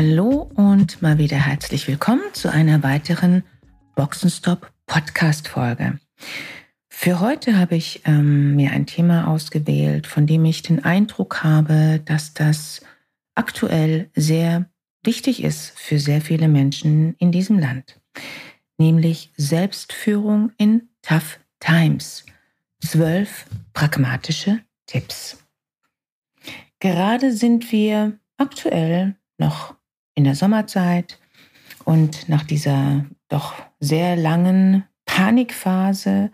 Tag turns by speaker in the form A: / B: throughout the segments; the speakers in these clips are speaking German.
A: Hallo und mal wieder herzlich willkommen zu einer weiteren Boxenstop Podcast Folge. Für heute habe ich ähm, mir ein Thema ausgewählt, von dem ich den Eindruck habe, dass das aktuell sehr wichtig ist für sehr viele Menschen in diesem Land, nämlich Selbstführung in Tough Times. Zwölf pragmatische Tipps. Gerade sind wir aktuell noch in der Sommerzeit und nach dieser doch sehr langen Panikphase,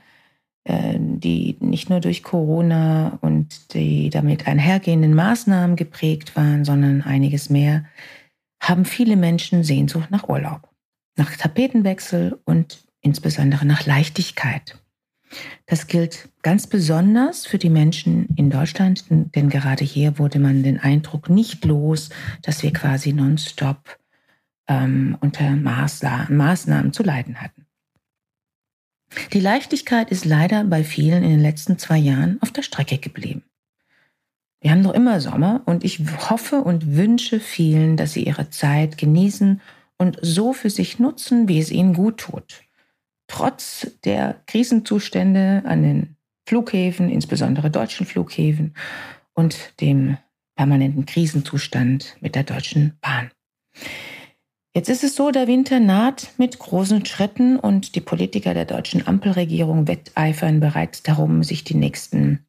A: äh, die nicht nur durch Corona und die damit einhergehenden Maßnahmen geprägt waren, sondern einiges mehr, haben viele Menschen Sehnsucht nach Urlaub, nach Tapetenwechsel und insbesondere nach Leichtigkeit. Das gilt ganz besonders für die Menschen in Deutschland, denn gerade hier wurde man den Eindruck nicht los, dass wir quasi nonstop ähm, unter Maßnahmen zu leiden hatten. Die Leichtigkeit ist leider bei vielen in den letzten zwei Jahren auf der Strecke geblieben. Wir haben noch immer Sommer und ich hoffe und wünsche vielen, dass sie ihre Zeit genießen und so für sich nutzen, wie es ihnen gut tut trotz der Krisenzustände an den Flughäfen, insbesondere deutschen Flughäfen und dem permanenten Krisenzustand mit der Deutschen Bahn. Jetzt ist es so, der Winter naht mit großen Schritten und die Politiker der deutschen Ampelregierung wetteifern bereits darum, sich die nächsten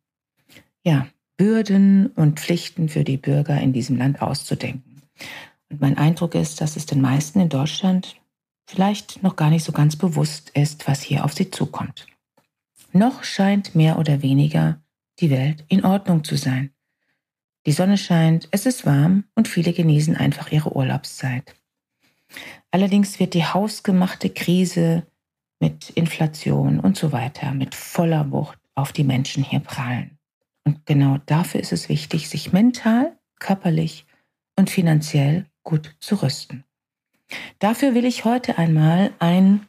A: ja, Bürden und Pflichten für die Bürger in diesem Land auszudenken. Und mein Eindruck ist, dass es den meisten in Deutschland vielleicht noch gar nicht so ganz bewusst ist, was hier auf sie zukommt. Noch scheint mehr oder weniger die Welt in Ordnung zu sein. Die Sonne scheint, es ist warm und viele genießen einfach ihre Urlaubszeit. Allerdings wird die hausgemachte Krise mit Inflation und so weiter mit voller Wucht auf die Menschen hier prallen. Und genau dafür ist es wichtig, sich mental, körperlich und finanziell gut zu rüsten. Dafür will ich heute einmal ein,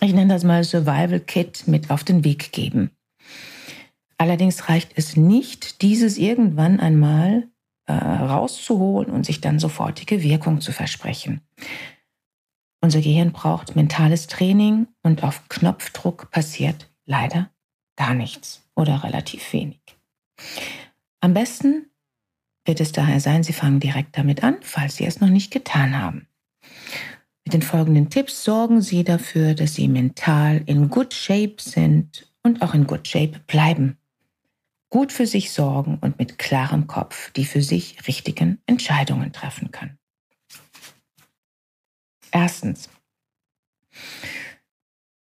A: ich nenne das mal Survival Kit mit auf den Weg geben. Allerdings reicht es nicht, dieses irgendwann einmal äh, rauszuholen und sich dann sofortige Wirkung zu versprechen. Unser Gehirn braucht mentales Training und auf Knopfdruck passiert leider gar nichts oder relativ wenig. Am besten wird es daher sein, Sie fangen direkt damit an, falls Sie es noch nicht getan haben. Mit den folgenden Tipps sorgen Sie dafür, dass Sie mental in good shape sind und auch in good shape bleiben. Gut für sich sorgen und mit klarem Kopf die für sich richtigen Entscheidungen treffen können. Erstens.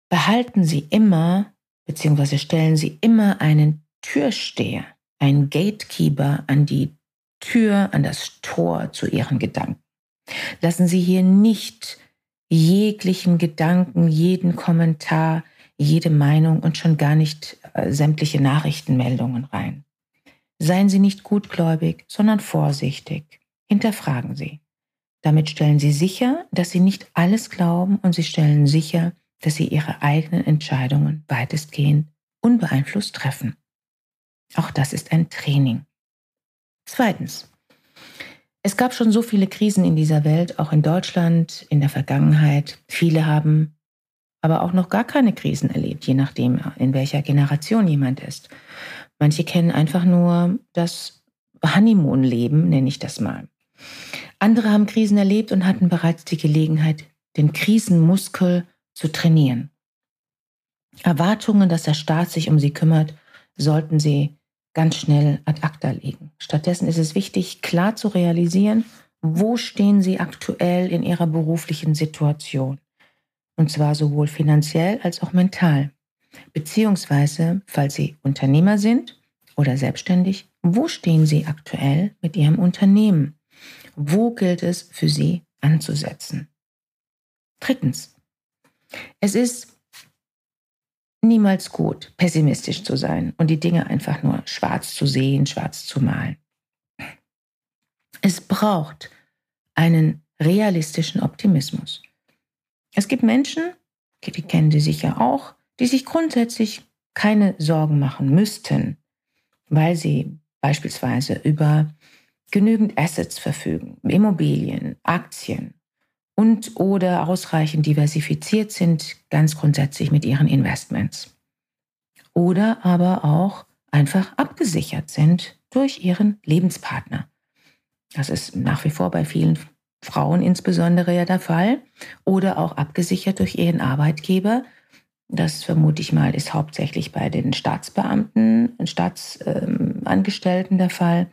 A: Behalten Sie immer bzw. stellen Sie immer einen Türsteher, einen Gatekeeper an die Tür, an das Tor zu Ihren Gedanken. Lassen Sie hier nicht jeglichen Gedanken, jeden Kommentar, jede Meinung und schon gar nicht äh, sämtliche Nachrichtenmeldungen rein. Seien Sie nicht gutgläubig, sondern vorsichtig. Hinterfragen Sie. Damit stellen Sie sicher, dass Sie nicht alles glauben und Sie stellen sicher, dass Sie Ihre eigenen Entscheidungen weitestgehend unbeeinflusst treffen. Auch das ist ein Training. Zweitens. Es gab schon so viele Krisen in dieser Welt, auch in Deutschland, in der Vergangenheit. Viele haben aber auch noch gar keine Krisen erlebt, je nachdem, in welcher Generation jemand ist. Manche kennen einfach nur das Honeymoon-Leben, nenne ich das mal. Andere haben Krisen erlebt und hatten bereits die Gelegenheit, den Krisenmuskel zu trainieren. Erwartungen, dass der Staat sich um sie kümmert, sollten sie ganz schnell ad acta legen. Stattdessen ist es wichtig, klar zu realisieren, wo stehen Sie aktuell in Ihrer beruflichen Situation. Und zwar sowohl finanziell als auch mental. Beziehungsweise, falls Sie Unternehmer sind oder selbstständig, wo stehen Sie aktuell mit Ihrem Unternehmen? Wo gilt es für Sie anzusetzen? Drittens. Es ist niemals gut, pessimistisch zu sein und die Dinge einfach nur schwarz zu sehen, schwarz zu malen. Es braucht einen realistischen Optimismus. Es gibt Menschen, die kennen Sie sicher auch, die sich grundsätzlich keine Sorgen machen müssten, weil sie beispielsweise über genügend Assets verfügen, Immobilien, Aktien und oder ausreichend diversifiziert sind, ganz grundsätzlich mit ihren Investments. Oder aber auch einfach abgesichert sind durch ihren Lebenspartner. Das ist nach wie vor bei vielen Frauen insbesondere ja der Fall. Oder auch abgesichert durch ihren Arbeitgeber, das vermute ich mal, ist hauptsächlich bei den Staatsbeamten, Staatsangestellten der Fall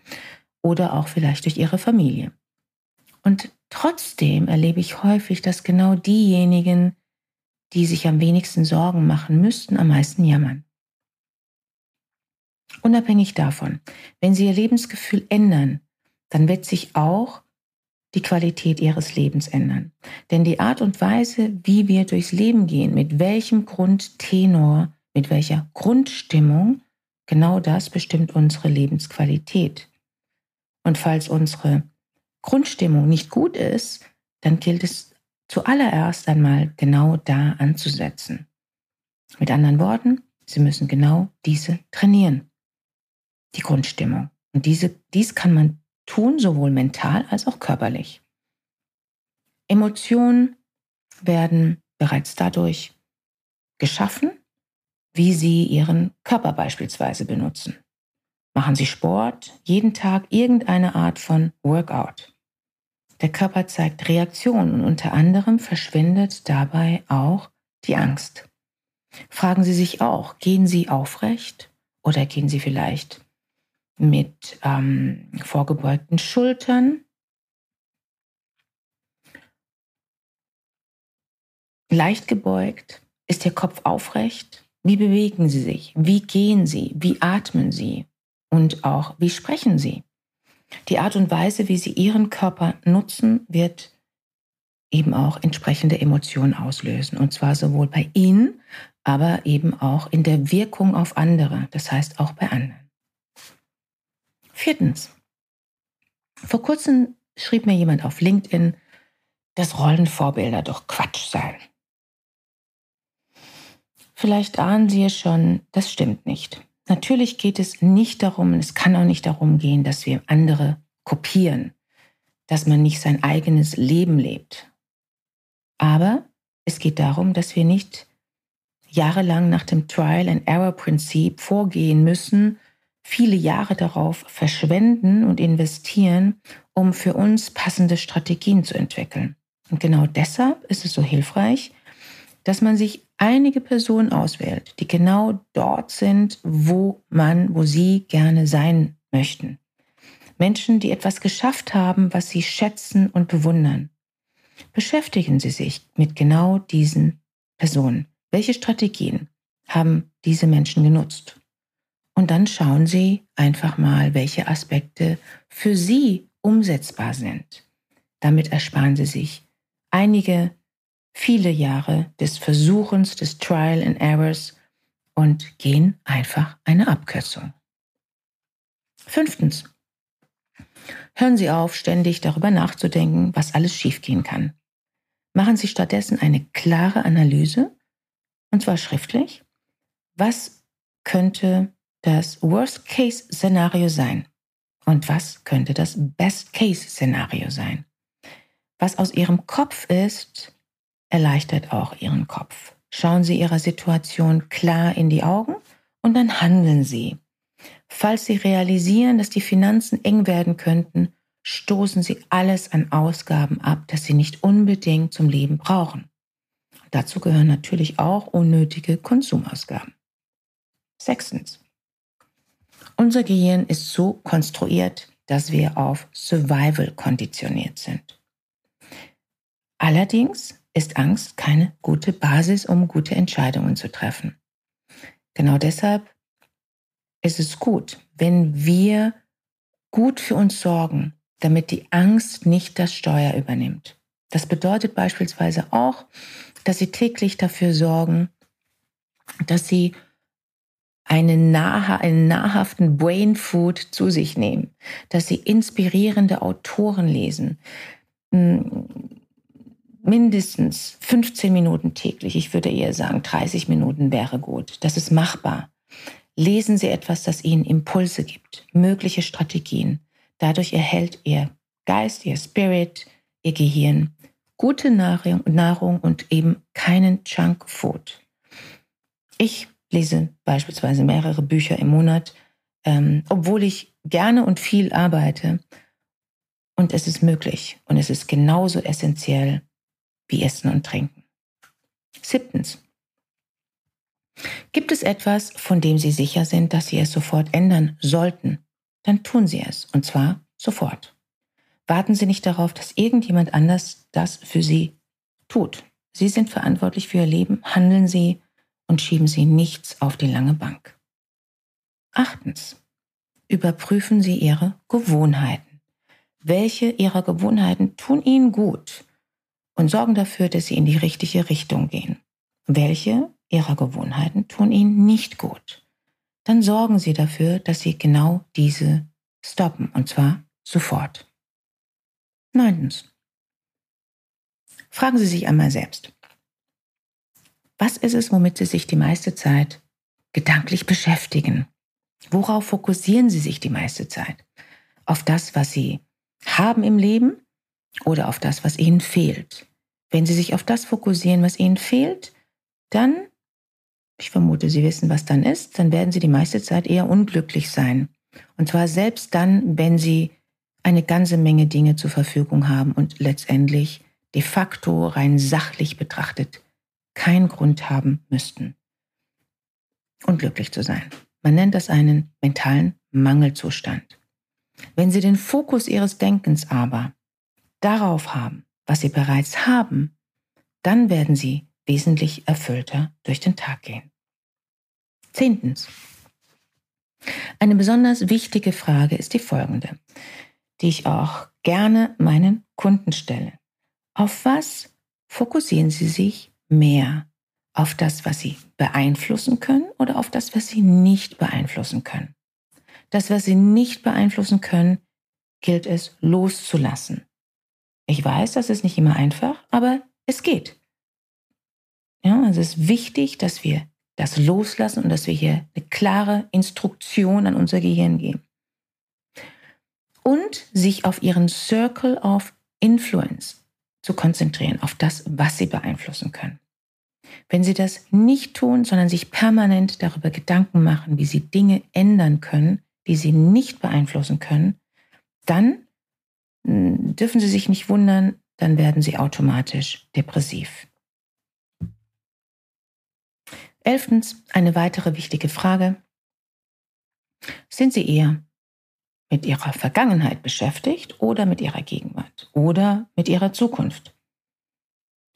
A: oder auch vielleicht durch ihre Familie. Und trotzdem erlebe ich häufig, dass genau diejenigen, die sich am wenigsten Sorgen machen müssten, am meisten jammern. Unabhängig davon, wenn sie ihr Lebensgefühl ändern, dann wird sich auch die Qualität ihres Lebens ändern. Denn die Art und Weise, wie wir durchs Leben gehen, mit welchem Grundtenor, mit welcher Grundstimmung, genau das bestimmt unsere Lebensqualität. Und falls unsere Grundstimmung nicht gut ist, dann gilt es zuallererst einmal genau da anzusetzen. Mit anderen Worten, Sie müssen genau diese trainieren, die Grundstimmung. Und diese, dies kann man tun, sowohl mental als auch körperlich. Emotionen werden bereits dadurch geschaffen, wie Sie Ihren Körper beispielsweise benutzen. Machen Sie Sport, jeden Tag irgendeine Art von Workout. Der Körper zeigt Reaktionen und unter anderem verschwindet dabei auch die Angst. Fragen Sie sich auch, gehen Sie aufrecht oder gehen Sie vielleicht mit ähm, vorgebeugten Schultern. Leicht gebeugt. Ist Ihr Kopf aufrecht? Wie bewegen Sie sich? Wie gehen Sie? Wie atmen Sie? Und auch, wie sprechen Sie? Die Art und Weise, wie Sie Ihren Körper nutzen, wird eben auch entsprechende Emotionen auslösen. Und zwar sowohl bei Ihnen, aber eben auch in der Wirkung auf andere, das heißt auch bei anderen. Viertens. Vor kurzem schrieb mir jemand auf LinkedIn, dass Rollenvorbilder doch Quatsch seien. Vielleicht ahnen Sie es schon, das stimmt nicht. Natürlich geht es nicht darum, es kann auch nicht darum gehen, dass wir andere kopieren, dass man nicht sein eigenes Leben lebt. Aber es geht darum, dass wir nicht jahrelang nach dem Trial-and-Error-Prinzip vorgehen müssen viele Jahre darauf verschwenden und investieren, um für uns passende Strategien zu entwickeln. Und genau deshalb ist es so hilfreich, dass man sich einige Personen auswählt, die genau dort sind, wo man, wo sie gerne sein möchten. Menschen, die etwas geschafft haben, was sie schätzen und bewundern. Beschäftigen Sie sich mit genau diesen Personen. Welche Strategien haben diese Menschen genutzt? Und dann schauen Sie einfach mal, welche Aspekte für Sie umsetzbar sind. Damit ersparen Sie sich einige, viele Jahre des Versuchens, des Trial and Errors und gehen einfach eine Abkürzung. Fünftens. Hören Sie auf, ständig darüber nachzudenken, was alles schiefgehen kann. Machen Sie stattdessen eine klare Analyse, und zwar schriftlich. Was könnte das Worst-Case-Szenario sein? Und was könnte das Best-Case-Szenario sein? Was aus Ihrem Kopf ist, erleichtert auch Ihren Kopf. Schauen Sie Ihrer Situation klar in die Augen und dann handeln Sie. Falls Sie realisieren, dass die Finanzen eng werden könnten, stoßen Sie alles an Ausgaben ab, das Sie nicht unbedingt zum Leben brauchen. Dazu gehören natürlich auch unnötige Konsumausgaben. Sechstens. Unser Gehirn ist so konstruiert, dass wir auf Survival konditioniert sind. Allerdings ist Angst keine gute Basis, um gute Entscheidungen zu treffen. Genau deshalb ist es gut, wenn wir gut für uns sorgen, damit die Angst nicht das Steuer übernimmt. Das bedeutet beispielsweise auch, dass Sie täglich dafür sorgen, dass Sie einen, nahe, einen nahrhaften Brain Food zu sich nehmen, dass Sie inspirierende Autoren lesen, mindestens 15 Minuten täglich, ich würde eher sagen 30 Minuten wäre gut. Das ist machbar. Lesen Sie etwas, das Ihnen Impulse gibt, mögliche Strategien. Dadurch erhält Ihr Geist, Ihr Spirit, Ihr Gehirn gute Nahrung, und eben keinen Junk Food. Ich lese beispielsweise mehrere Bücher im Monat, ähm, obwohl ich gerne und viel arbeite. Und es ist möglich und es ist genauso essentiell, wie Essen und Trinken. Siebtens. Gibt es etwas, von dem Sie sicher sind, dass Sie es sofort ändern sollten, dann tun Sie es, und zwar sofort. Warten Sie nicht darauf, dass irgendjemand anders das für Sie tut. Sie sind verantwortlich für Ihr Leben, handeln Sie und schieben Sie nichts auf die lange Bank. Achtens. Überprüfen Sie Ihre Gewohnheiten. Welche Ihrer Gewohnheiten tun Ihnen gut und sorgen dafür, dass sie in die richtige Richtung gehen. Welche ihrer Gewohnheiten tun ihnen nicht gut? Dann sorgen sie dafür, dass sie genau diese stoppen, und zwar sofort. Neuntens. Fragen Sie sich einmal selbst. Was ist es, womit Sie sich die meiste Zeit gedanklich beschäftigen? Worauf fokussieren Sie sich die meiste Zeit? Auf das, was Sie haben im Leben oder auf das, was Ihnen fehlt? Wenn Sie sich auf das fokussieren, was Ihnen fehlt, dann, ich vermute, Sie wissen, was dann ist, dann werden Sie die meiste Zeit eher unglücklich sein. Und zwar selbst dann, wenn Sie eine ganze Menge Dinge zur Verfügung haben und letztendlich de facto rein sachlich betrachtet keinen Grund haben müssten, unglücklich zu sein. Man nennt das einen mentalen Mangelzustand. Wenn Sie den Fokus Ihres Denkens aber darauf haben, was sie bereits haben, dann werden sie wesentlich erfüllter durch den Tag gehen. Zehntens. Eine besonders wichtige Frage ist die folgende, die ich auch gerne meinen Kunden stelle. Auf was fokussieren Sie sich mehr? Auf das, was Sie beeinflussen können oder auf das, was Sie nicht beeinflussen können? Das, was Sie nicht beeinflussen können, gilt es loszulassen. Ich weiß, das ist nicht immer einfach, aber es geht. Ja, es ist wichtig, dass wir das loslassen und dass wir hier eine klare Instruktion an unser Gehirn geben. Und sich auf ihren Circle of Influence zu konzentrieren, auf das, was sie beeinflussen können. Wenn sie das nicht tun, sondern sich permanent darüber Gedanken machen, wie sie Dinge ändern können, die sie nicht beeinflussen können, dann dürfen Sie sich nicht wundern, dann werden Sie automatisch depressiv. Elftens, eine weitere wichtige Frage. Sind Sie eher mit Ihrer Vergangenheit beschäftigt oder mit Ihrer Gegenwart oder mit Ihrer Zukunft?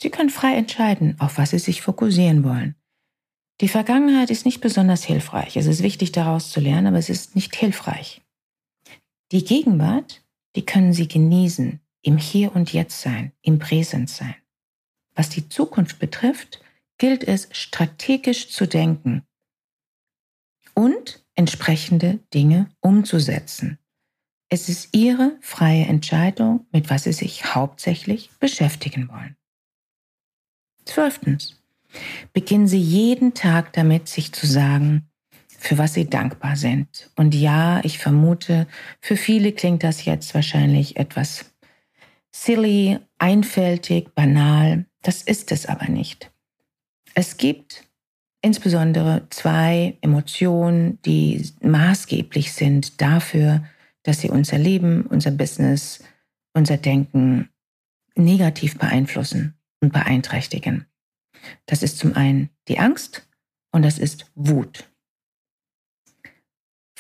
A: Sie können frei entscheiden, auf was Sie sich fokussieren wollen. Die Vergangenheit ist nicht besonders hilfreich. Es ist wichtig, daraus zu lernen, aber es ist nicht hilfreich. Die Gegenwart die können Sie genießen, im Hier und Jetzt sein, im Präsens sein. Was die Zukunft betrifft, gilt es strategisch zu denken und entsprechende Dinge umzusetzen. Es ist Ihre freie Entscheidung, mit was Sie sich hauptsächlich beschäftigen wollen. Zwölftens. Beginnen Sie jeden Tag damit, sich zu sagen, für was sie dankbar sind. Und ja, ich vermute, für viele klingt das jetzt wahrscheinlich etwas silly, einfältig, banal. Das ist es aber nicht. Es gibt insbesondere zwei Emotionen, die maßgeblich sind dafür, dass sie unser Leben, unser Business, unser Denken negativ beeinflussen und beeinträchtigen. Das ist zum einen die Angst und das ist Wut.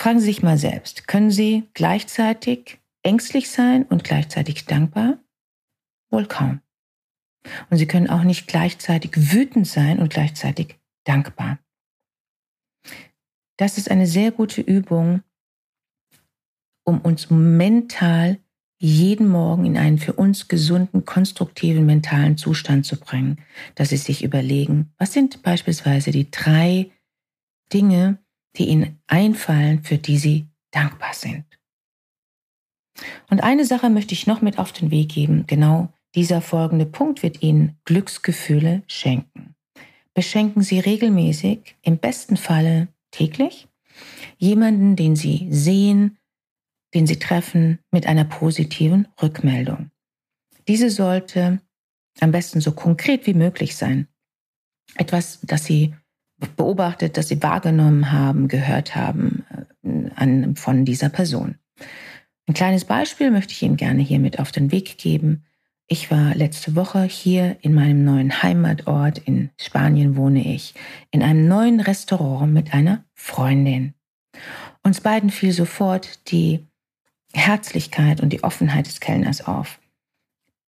A: Fragen Sie sich mal selbst, können Sie gleichzeitig ängstlich sein und gleichzeitig dankbar? Wohl kaum. Und Sie können auch nicht gleichzeitig wütend sein und gleichzeitig dankbar. Das ist eine sehr gute Übung, um uns mental jeden Morgen in einen für uns gesunden, konstruktiven mentalen Zustand zu bringen, dass Sie sich überlegen, was sind beispielsweise die drei Dinge, die Ihnen einfallen, für die Sie dankbar sind. Und eine Sache möchte ich noch mit auf den Weg geben. Genau dieser folgende Punkt wird Ihnen Glücksgefühle schenken. Beschenken Sie regelmäßig, im besten Falle täglich, jemanden, den Sie sehen, den Sie treffen, mit einer positiven Rückmeldung. Diese sollte am besten so konkret wie möglich sein. Etwas, das Sie beobachtet, das Sie wahrgenommen haben, gehört haben äh, an, von dieser Person. Ein kleines Beispiel möchte ich Ihnen gerne hier mit auf den Weg geben. Ich war letzte Woche hier in meinem neuen Heimatort, in Spanien wohne ich, in einem neuen Restaurant mit einer Freundin. Uns beiden fiel sofort die Herzlichkeit und die Offenheit des Kellners auf.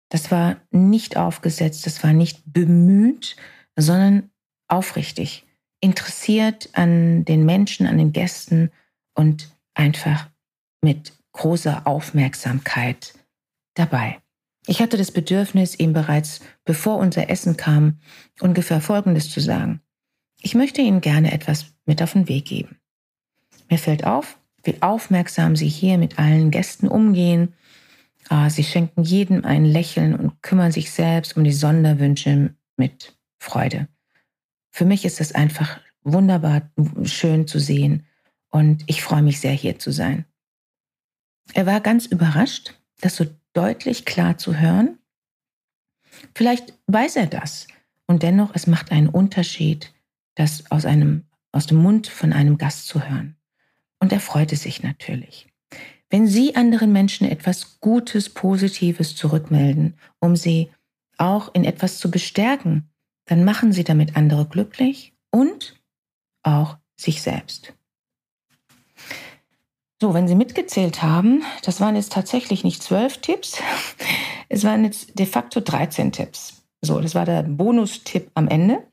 A: Das war nicht aufgesetzt, das war nicht bemüht, sondern aufrichtig, interessiert an den Menschen, an den Gästen und einfach mit großer Aufmerksamkeit dabei. Ich hatte das Bedürfnis, ihm bereits bevor unser Essen kam, ungefähr Folgendes zu sagen. Ich möchte Ihnen gerne etwas mit auf den Weg geben. Mir fällt auf, wie aufmerksam Sie hier mit allen Gästen umgehen. Ah, Sie schenken jedem ein Lächeln und kümmern sich selbst um die Sonderwünsche mit Freude. Für mich ist es einfach wunderbar schön zu sehen und ich freue mich sehr, hier zu sein. Er war ganz überrascht, das so deutlich klar zu hören. Vielleicht weiß er das und dennoch, es macht einen Unterschied, das aus, einem, aus dem Mund von einem Gast zu hören. Und er freute sich natürlich. Wenn Sie anderen Menschen etwas Gutes, Positives zurückmelden, um sie auch in etwas zu bestärken, dann machen Sie damit andere glücklich und auch sich selbst. So, wenn Sie mitgezählt haben, das waren jetzt tatsächlich nicht zwölf Tipps, es waren jetzt de facto 13 Tipps. So, das war der Bonustipp am Ende.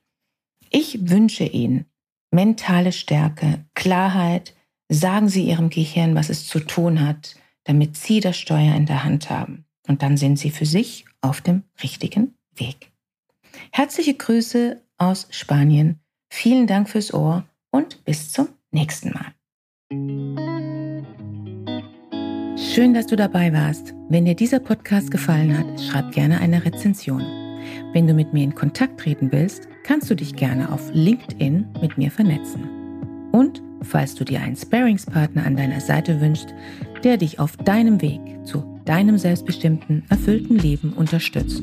A: Ich wünsche Ihnen mentale Stärke, Klarheit, sagen Sie Ihrem Gehirn, was es zu tun hat, damit Sie das Steuer in der Hand haben. Und dann sind Sie für sich auf dem richtigen Weg. Herzliche Grüße aus Spanien. Vielen Dank fürs Ohr und bis zum nächsten Mal. Schön, dass du dabei warst. Wenn dir dieser Podcast gefallen hat, schreib gerne eine Rezension. Wenn du mit mir in Kontakt treten willst, kannst du dich gerne auf LinkedIn mit mir vernetzen. Und falls du dir einen Sparingspartner an deiner Seite wünschst, der dich auf deinem Weg zu deinem selbstbestimmten, erfüllten Leben unterstützt,